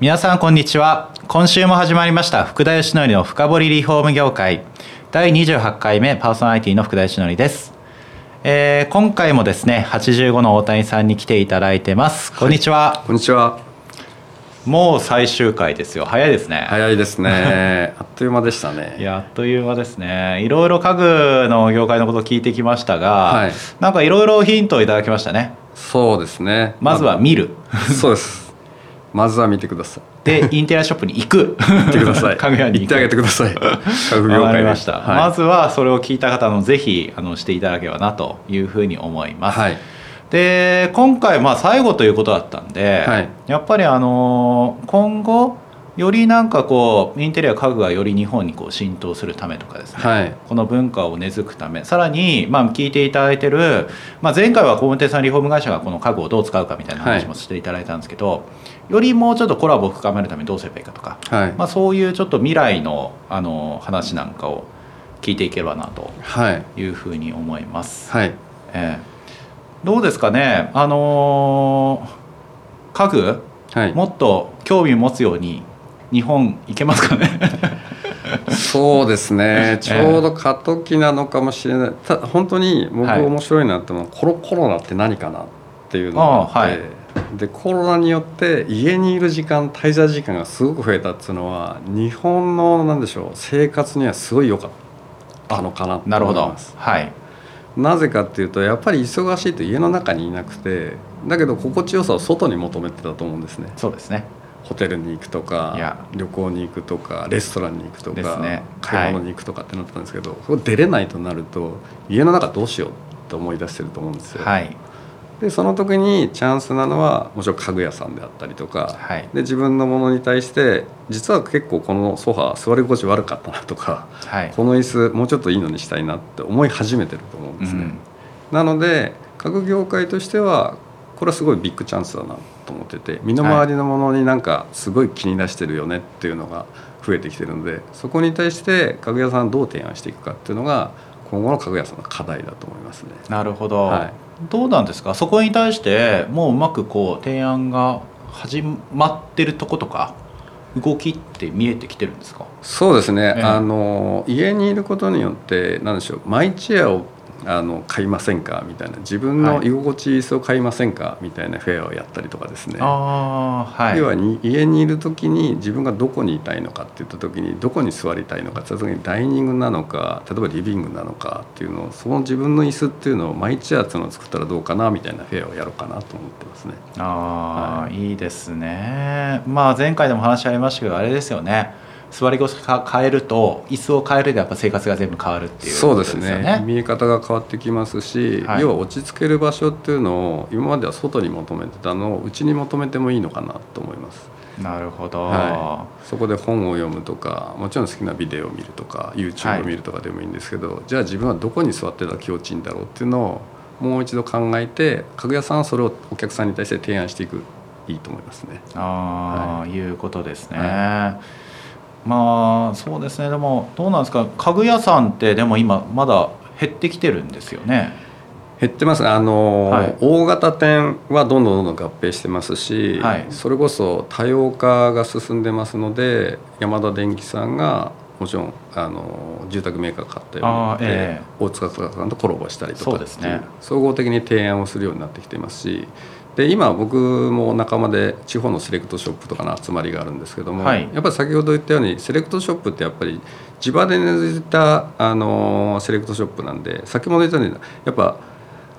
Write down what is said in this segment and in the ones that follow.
皆さんこんにちは。今週も始まりました。福田義則の深掘りリフォーム業界。第28回目パーソナリティの福田義則です、えー今回もですね85の大谷さんに来ていただいてます。こんにちは、こんにちは。もう最終回ですよ。早いですね、早いですね。あっという間でしたね。いやあっという間ですね。いろいろ家具の業界のことを聞いてきましたが、はい。なんかいろいろヒントをいただきましたね。そうですね。まずは見る。そうです。まずは見てください。でインテリアショップに行く行ってください。家具屋に行ってあげてください。家具業界ました、はい、まずはそれを聞いた方のぜひあのしていただければなというふうに思います、はい。で今回まあ最後ということだったんで、はいやっぱりあの今後よりなんかこうインテリア家具がより日本にこう浸透するためとかですね、はい。この文化を根付くためさらに、まあ、聞いていただいてる、まあ、前回は工務店さんリフォーム会社がこの家具をどう使うかみたいな話もしていただいたんですけど、よりもうちょっとコラボを深めるためにどうすればいいかとか、はい。まあ、そういうちょっと未来のあの話なんかを聞いていければなとはい。いうふうに思います。はい。ええどうですかね、あのー家具はい。もっと興味を持つように日本行けますかね？そうですね。ちょうど過渡期なのかもしれない。た本当に僕はい。面白いなって思う。のは、コロコロナって何かなっていうのがあって。はい。でコロナによって家にいる時間滞在時間がすごく増えたっていうのは日本のなんでしょう生活にはすごい良かったのかなとなるほど。思います。はい。なぜかっていうとやっぱり忙しいと家の中にいなくてだけど心地よさを外に求めてたと思うんですね。そうですねホテルに行くとか旅行に行くとかレストランに行くとか、ね。買い物に行くとかってなってたんですけど、そこ出れないとなると家の中どうしようって思い出してると思うんですよ。はい。でその時にチャンスなのはもちろん家具屋さんであったりとか、はい。で自分のものに対して実は結構このソファー座り心地悪かったなとかはい。この椅子もうちょっといいのにしたいなって思い始めてると思うんですね。うん。なので家具業界としてはこれはすごいビッグチャンスだなと思ってて身の回りのものになんかすごい気に出してるよねっていうのが増えてきてるのでそこに対して家具屋さんどう提案していくかっていうのが今後の家具屋さんの課題だと思いますね。なるほど、はい。どうなんですか？そこに対してもううまくこう提案が始まってるとことか動きって見えてきてるんですか？そうですね、ええ。あの家にいることによって何でしょうマイチェアをあの買いませんか？みたいな。自分のはい。居心地いい椅子を買いませんか？みたいなフェアをやったりとかですね、ああはい。要はに家にいる時に自分がどこにいたいのかって言った時にどこに座りたいのかって言った時にダイニングなのか例えばリビングなのかっていうのをその自分の椅子っていうのをマイチェアっていうのを作ったらどうかな？みたいなフェアをやろうかなと思ってますね。ああ、、はい。いですね。まあ前回でも話ありましたけどあれですよね座り腰か変えると椅子を変えるでやっぱ生活が全部変わるっていうそうですね。見え方が変わってきますし、はい。要は落ち着ける場所っていうのを今までは外に求めてたのを内に求めてもいいのかなと思います、なるほど、はそこで本を読むとかもちろん好きなビデオを見るとか YouTube はいを見るとかでもいいんですけど、じゃあ自分はどこに座ってたら気持ちいいんだろうっていうのをもう一度考えて家具屋さんはそれをお客さんに対して提案していくいいと思いますね。ああ、い。うことですね、はまあそうですね。でもどうなんですか？家具屋さんってでも今まだ減ってきてるんですよね。減ってます。あの、はい。大型店はどんどんどんどん合併してますし、はい。それこそ多様化が進んでますので山田電機さんがもちろんあの住宅メーカー買ったようになって、あーええ。大塚さんとコラボしたりとかそうですね。総合的に提案をするようになってきていますしで今僕も仲間で地方のセレクトショップとかの集まりがあるんですけども、はい。やっぱり先ほど言ったようにセレクトショップってやっぱり地場で根付いたあのセレクトショップなんで先ほど言ったようにやっぱ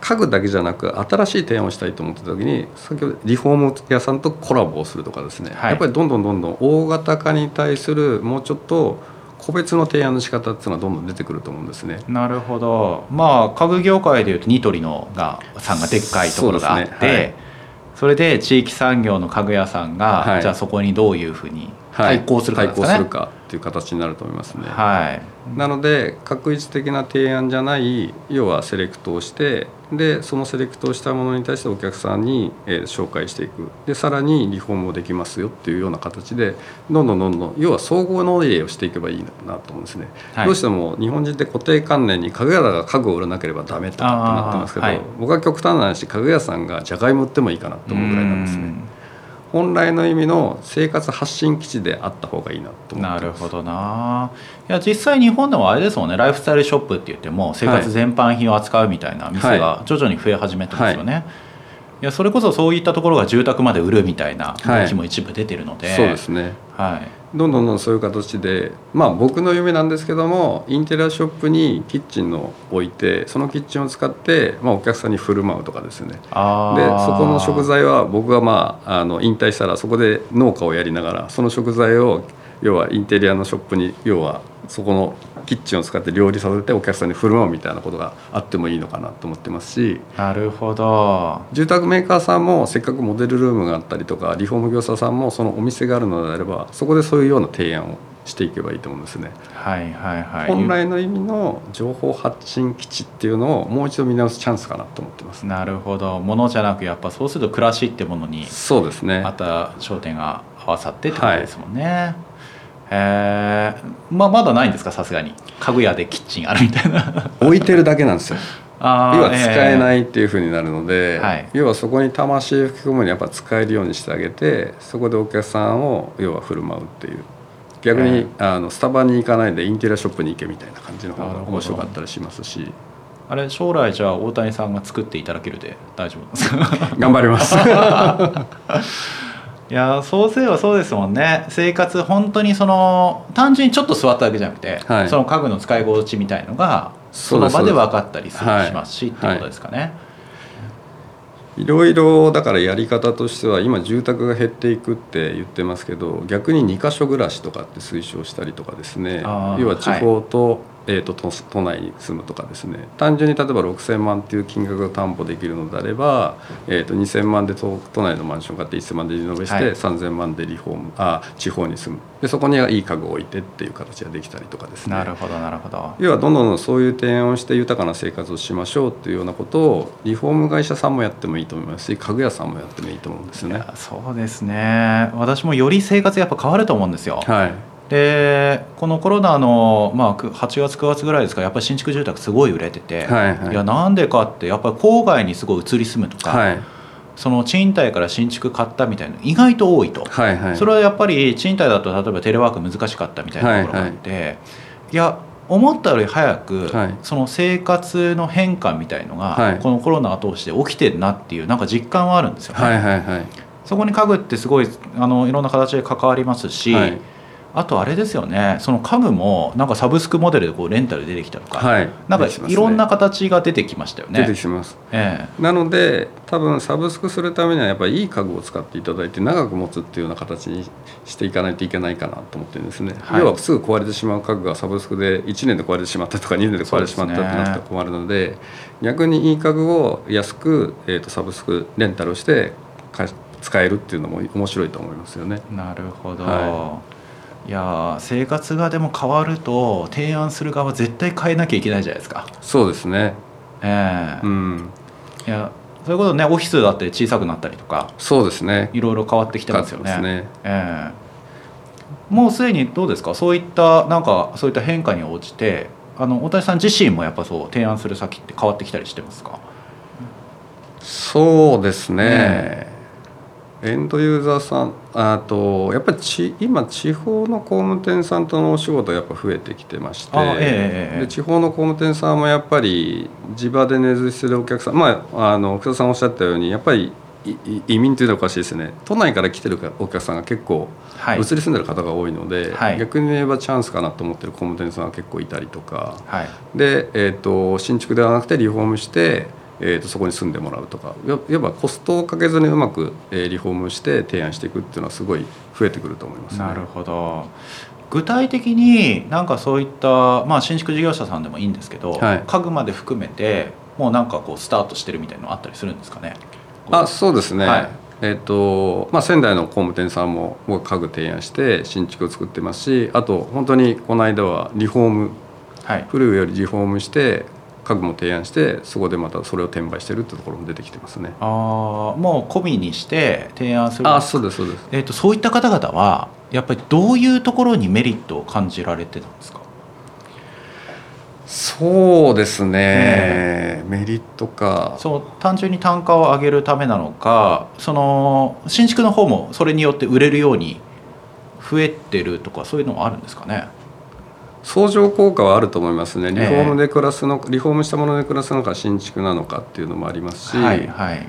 家具だけじゃなく新しい提案をしたいと思ってた時に先ほどリフォーム屋さんとコラボをするとかですね、はい。やっぱりどんどんどんどん大型化に対するもうちょっと個別の提案の仕方っていうのはどんどん出てくると思うんですね。なるほど。まあ家具業界でいうとニトリのがさんがでっかいところがあってそ,、ね。はい。れで地域産業の家具屋さんが、はい。じゃあそこにどういうふうにはい対抗するかですかね。対抗するかっていう形になると思いますね。はい。なので確一的な提案じゃない要はセレクトをしてでそのセレクトをしたものに対してお客さんに、えー紹介していく。でさらにリフォームもできますよっていうような形でどんどんどんどん要は総合納入をしていけばいいなと思うんですね、はい。どうしても日本人って固定観念に家具屋が家具を売らなければダメとかってなってますけど、はい。僕は極端な話家具屋さんがじゃがいも売ってもいいかなと思うぐらいなんですね。うん本来の意味の生活発信基地であった方がいいなと思なるほどな。いや実際日本でもあれですもんね。ライフスタイルショップって言っても生活全般品を扱うみたいな店が徐々に増え始めてますよね、い、やそれこそそういったところが住宅まで売るみたいな動きも一部出てるので、そうですね。はいどんどんどんそういう形でまあ僕の夢なんですけどもインテリアショップにキッチンを置いてそのキッチンを使って、まあ、お客さんに振る舞うとかですね。でそこの食材は僕がまああの引退したらそこで農家をやりながらその食材を要はインテリアのショップに要はそこのキッチンを使って料理させてお客さんに振る舞うみたいなことがあってもいいのかなと思ってますしなるほど住宅メーカーさんもせっかくモデルルームがあったりとかリフォーム業者さんもそのお店があるのであればそこでそういうような提案をしていけばいいと思うんですね。はいはいはい本来の意味の情報発信基地っていうのをもう一度見直すチャンスかなと思ってます。なるほどものじゃなくやっぱそうすると暮らしってものにそうですね。また焦点が合わさってってことですもんね、えー。まあ、まだないんですか？さすがに。家具屋でキッチンあるみたいな。置いてるだけなんですよ。要は使えなえいっていうふうになるので、はい。要はそこに魂を吹き込むにはやっぱ使えるようにしてあげてそこでお客さんを要は振る舞うっていう。逆に、あのスタバに行かないでインテリアショップに行けみたいな感じの方が面白かったりしますし。ーあれ将来じゃあ大谷さんが作っていただけるで大丈夫ですか？頑張ります。いやそうすればそうですもんね。生活本当にその単純にちょっと座っただけじゃなくて、はい。その家具の使い心地みたいのがその場で分かったりすしますしっていうことですかね、いろいろだからやり方としては今住宅が減ってい。くって言ってますけど逆に2箇所暮らしとかって推奨したりとかですね。要は地方と,、えー、と都都内に住むとかですね。単純に例えば6,000万っていう金額が担保できるのであれば、えー、と2,000万で都都内のマンション買って1,000万でリノベして、はい。3,000万でリフォームあ地方に住む。でそこにはいい家具を置いてっていう形ができたりとかですね。なるほどなるほど。要はどんどんそういう提案をして豊かな生活をしましょうっていうようなことをリフォーム会社さんもやってもいいと思いますし家具屋さんもやってもいいと思うんですよね。そうですね。私もより生活やっぱ変わると思うんですよ、はい、でこのコロナの、まあ、く8月9月ぐらいですかやっぱり新築住宅すごい売れてて、はいはい。やなんでかってやっぱり郊外にすごい移り住むとか、はい。その賃貸から新築買ったみたいなの意外と多いと、はいはい。それはやっぱり賃貸だと例えばテレワーク難しかったみたいなところがあって、いや思ったより早く、はい。その生活の変化みたいのが、はい。このコロナを通して起きてるなっていうなんか実感はあるんですよね。はいはいはい。そこに家具ってすごいあのいろんな形で関わりますし、はいあとあれですよね。その家具もなんかサブスクモデルでこうレンタル出てきたとか、はい。なんかいろんな形が出てきましたよね。出てきます。えなので多分サブスクするためにはやっぱりいい家具を使っていただいて長く持つっていうような形にしていかないといけないかなと思ってるんですね、はい。要はすぐ壊れてしまう家具がサブスクで1年で壊れてしまったとか2年で壊れてしまったってなったら困るので逆にいい家具を安く、えー、とサブスクレンタルをしてか使えるっていうのも面白いと思いますよね。えなるほど、、はいやー生活がでも変わると提案する側は絶対変えなきゃいけないじゃないですか。そうですね。ええ。うん。いやそういうことねオフィスだって小さくなったりとか。そうですね。いろいろ変わってきてますよね。変わってええ。もうすでにどうですか？そういったなんかそういった変化に応じてあの大谷さん自身もやっぱそう提案する先って変わってきたりしてますか？そうですね。ねエンドユーザーさんあとやっぱりち今地方の工務店さんとのお仕事がやっぱ増えてきてまして、あええええで地方の工務店さんもやっぱり地場で根付いてるお客さんまああの福田さんおっしゃったようにやっぱり移民というのはおかしいですね。都内から来てるお客さんが結構はい。移り住んでる方が多いので、はい。逆に言えばチャンスかなと思ってる工務店さんが結構いたりとか。はい。で、えー、と新築ではなくてリフォームして、えー、とそこに住んでもらうとか。いわばコストをかけずにうまく、えーリフォームして提案していくっていうのはすごい増えてくると思います、ね。なるほど。具体的になんかそういった、まあ、新築事業者さんでもいいんですけど、はい。家具まで含めてもうなんかこうスタートしてるみたいなのあったりするんですかね？あそうですね、はい。えっとまあ、仙台の工務店さんも僕家具提案して新築を作ってますしあと本当にこの間はリフォーム。はい。古いよりリフォームして家具も提案してそこでまたそれを転売してるってところも出てきてますね。あーもう込みにして提案する。あそうですそうです。えー、とそういった方々はやっぱりどういうところにメリットを感じられてたんですか？そうですね、メリットか。そう単純に単価を上げるためなのかその新築の方もそれによって売れるように増えてるとかそういうのもあるんですかね？相乗効果はあると思いますね。リフォームで暮らすの、リフォームしたもので暮らすのか新築なのかっていうのもありますし、はいはい。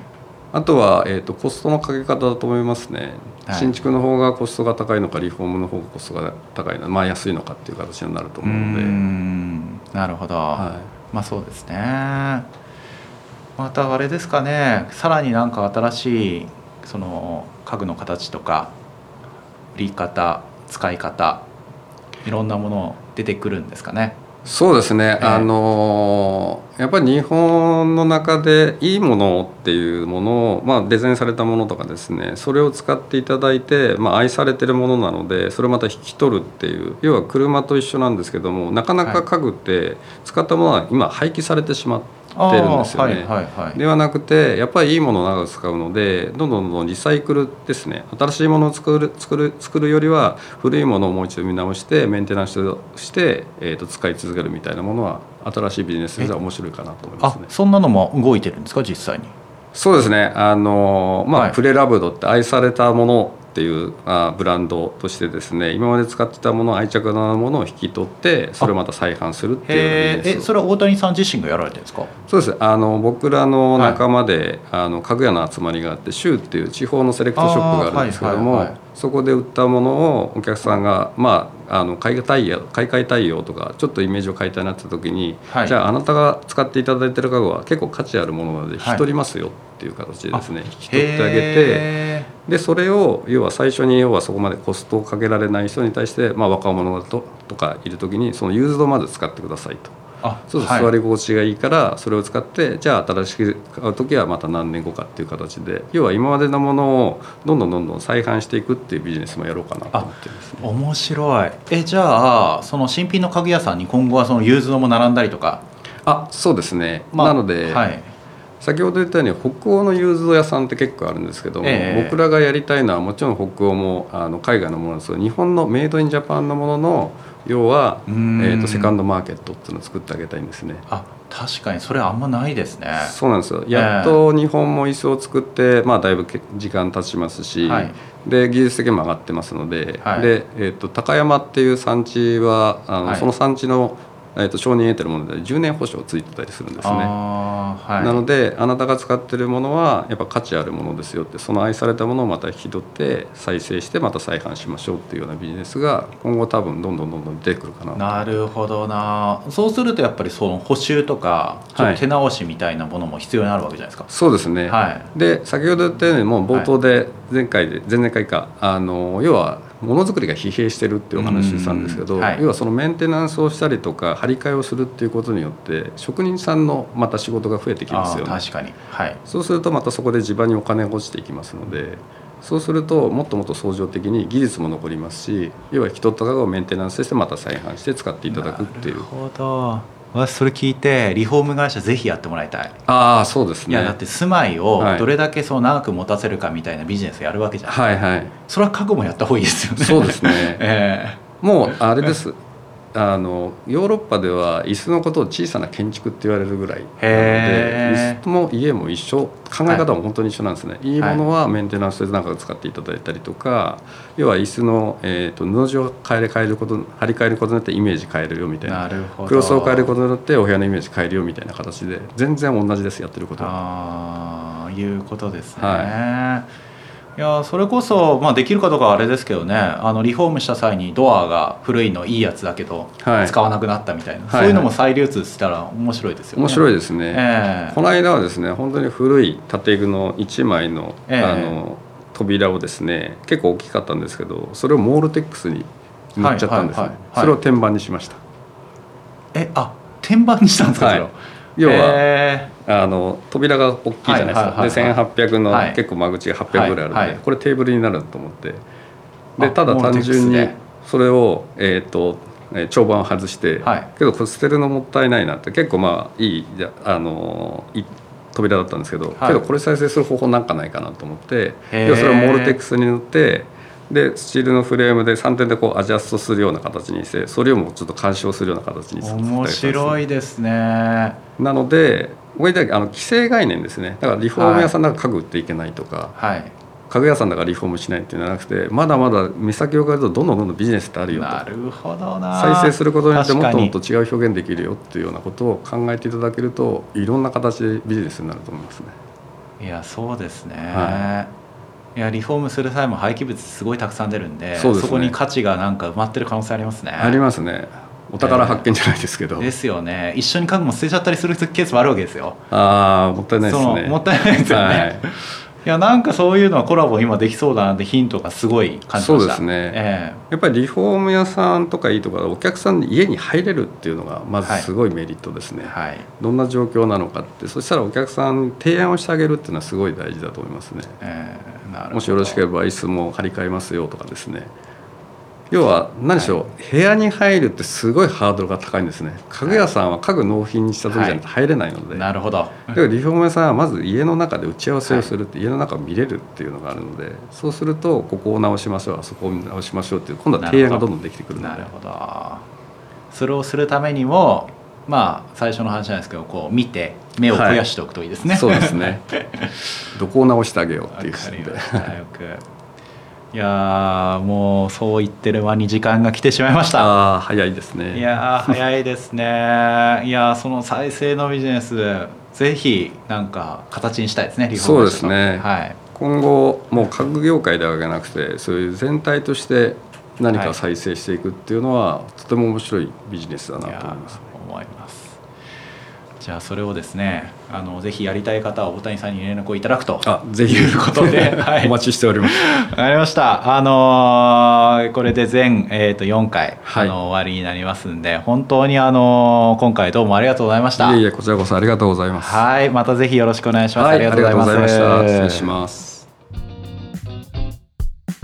あとは、えー、とコストのかけ方だと思いますね、はい。新築の方がコストが高いのかリフォームの方がコストが高いのまあ安いのかっていう形になると思うので、ん。なるほど、はまあそうですね。またあれですかね。さらになんか新しいその家具の形とか売り方使い方いろんなもの出てくるんですかね。い、そうですね、ええ。あのーやっぱり日本の中でいいものっていうものを、まあ、デザインされたものとかですねそれを使っていただいて、まあ、愛されてるものなのでそれをまた引き取るっていう要は車と一緒なんですけどもなかなか家具って使ったものは今廃棄されてしまってるんですよね。はいはい。はいではなくてやっぱりいいものを長く使うのでどんどんどんどんリサイクルですね。新しいものを作る作る作るよりは古いものをもう一度見直してメンテナンスして、えー、と使い続けるみたいなものは新しいビジネスでは面白いかなと思いますね。あそんなのも動いてるんですか実際に？そうですね。あの、まあはい。プレラブドって愛されたものっていうあブランドとしてですね今まで使ってたもの愛着のあるものを引き取ってそれをまた再販するっていうええそれは大谷さん自身がやられてるんですか？そうです。あの僕らの仲間で、あの家具屋の集まりがあってシューっていう地方のセレクトショップがあるんですけども、そこで売ったものをお客さんが、まあ、あの買い替え買い替えたいよとかちょっとイメージを変えたいなって時に、はいじゃああなたが使っていただいてる家具は結構価値あるものなので引はいき取りますよっていう形でですね、引き取ってあげて。へでそれを要は最初に要はそこまでコストをかけられない人に対して、まあ、若者だととかいる時にそのユーズドをまず使ってくださいと。ーあそうです、はい。座り心地がいいからそれを使ってじゃあ新しく買う時はまた何年後かっていう形で要は今までのものをどんどんどんどん再販していくっていうビジネスもやろうかなと思ってますね。面白い。えじゃあその新品の家具屋さんに今後はそのユーズドも並んだりとか、あそうですね、まあなので、はい、先ほど言ったように北欧のユーズド屋さんって結構あるんですけども、ええ。僕らがやりたいのはもちろん北欧もあの海外のものですけど日本のメイドインジャパンのものの要は、えうーとセカンドマーケットっていうのを作ってあげたいんですね。あ確かにそれあんまないですね。そうなんですよ。やっと日本も椅子を作って、まあ、だいぶけ時間経ちますし、はい。で技術的にも上がってますので,、はい。でえー、と高山っていう産地はあの、はい。その産地の、えー、と承認得てるもので10年保証ついてたりするんですね。はい。なのであなたが使ってるものはやっぱ価値あるものですよってその愛されたものをまた引き取って再生してまた再販しましょうっていうようなビジネスが今後多分どんどんどんどん出てくるかなと。なるほどな。そうするとやっぱりその補修とかちょっはい。と手直しみたいなものも必要になるわけじゃないですか、そうですね、はい。で先ほど言ったようにもう冒頭で前回で前々回かあの要はものづくりが疲弊してるっていうお話をしたんですけど、うんはい。要はそのメンテナンスをしたりとか張り替えをするっていうことによって職人さんのまた仕事が増えてきますよね。確かに。はい。そうするとまたそこで地場にお金が落ちていきますのでそうするともっともっと相乗的に技術も残りますし要は引き取った家具をメンテナンスしてまた再販して使っていただくっていう。なるほど私それ聞いてリフォーム会社ぜひやってもらいたい。ああそうですね。いやだって住まいをはい。どれだけそう長く持たせるかみたいなビジネスやるわけじゃん、はいはいそれは家具もやった方がいいですよねそうですねえもうあれですあのヨーロッパでは椅子のことを小さな建築って言われるぐらいなので椅子も家も一緒考え方も本当に一緒なんですね、い、いものはメンテナンスでなんか使っていただいたりとか要は椅子の、えー、と布地を変えれ変えること張り替えることによってイメージ変えるよみたえいな。クロスを変えることによってお部屋のイメージ変えるよみたいな形で全然同じですやってることはああいうことですね、、はいやそれこそ、まあ、できるかどうかはあれですけどね。あのリフォームした際にドアが古いのいいやつだけど、はい。使わなくなったみたいな、はい。そういうのも再流通したら面白いですよね。面白いいですね、ええ。この間はですね本当に古い建具の1枚の,、ええ。あの扉をですね結構大きかったんですけどそれをモールテックスに塗っちゃったんですね、それを天板にしました。えあ天板にしたんですか、はいそれを？要はへあの扉が大きいじゃないですか、はいで1800の、はい。結構間口が800ぐらいあるんで、はいはい。これテーブルになると思って。あでただ単純にでそれを、えー、とえー長板を外して、はい。けどこれ捨てるのもったいないなって結構まあいいじゃあのいい扉だったんですけど、はい。けどこれ再生する方法なんかないかなと思って要はそれをモールテックスに塗ってでスチールのフレームで3点でこうアジャストするような形にしてそれをもうちょっと干渉するような形に面白いいですね。なので僕が言ったあの既成概念ですね。だからリフォーム屋さんだから家具売っていけないとか、はい。家具屋さんだからリフォームしないっていうんじゃなくてまだまだ目先を変えるとどんどんどんどんビジネスってあるよと。なるほどな。再生することによってもっともっと確違う表現できるよっていうようなことを考えていただけるといろんな形でビジネスになると思いますね。いやそうですね、、はいやリフォームする際も廃棄物すごいたくさん出るんでね。こに価値がなんか埋まってる可能性ありますね。ありますね。お宝発見じゃないですけど、ですよね。一緒に家具も捨てちゃったりするケースもあるわけですよ。ああもったいないですね。もったいないですよね、はい。い、やなんかそういうのはコラボ今できそうだなってヒントがすごい感じました。そうですね。えやっぱりリフォーム屋さんとかいいとかお客さんに家に入れるっていうのがまずすごいメリットですね、えはい。どんな状況なのかって。そしたらお客さんに提案をしてあげるっていうのはすごい大事だと思いますね。ええ。なるほどもしよろしければ椅子も張り替えますよとかですね。要は何でしょう、部屋に入るってすごいハードルが高いんですね。家具屋さんは家具納品にした時じゃな入れないので、なるほど。だからリフォーム屋さんはまず家の中で打ち合わせをするって、家の中を見れるっていうのがあるのでそうするとここを直しましょうあそこを直しましょうっていう今度は提案がどんどんできてくるので。なるほど。それをするためにもまあ最初の話なんですけどこう見て目を増やしておくといいですね、そうですね。どこを直してあげようっていういやーもうそう言ってる間に時間が来てしまいました。早いですね。いやー早いですね。いやーその再生のビジネスぜひなんか形にしたいですねリフォームそうですね。はい。今後もう家具業界だけじゃなくてそういう全体として何か再生していくっていうのは、とても面白いビジネスだなと思います思いますじゃあそれをですねあのぜひやりたい方は大谷さんに連絡をいただくと。あぜひ。いうことで、はい、お待ちしております。わかりました。あのーこれで全、えー、と4回、はい。あの終わりになりますんで本当に、あのー今回どうもありがとうございました。いえいえこちらこそありがとうございます。はい。またぜひよろしくお願いします。はいありがとうございました。失礼します。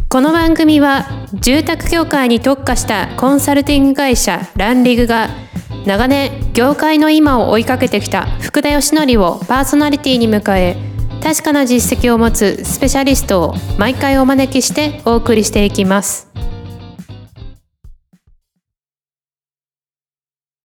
この番組は住宅業界に特化したコンサルティング会社ランリグが長年業界の今を追いかけてきた福田義則をパーソナリティに迎え確かな実績を持つスペシャリストを毎回お招きしてお送りしていきます。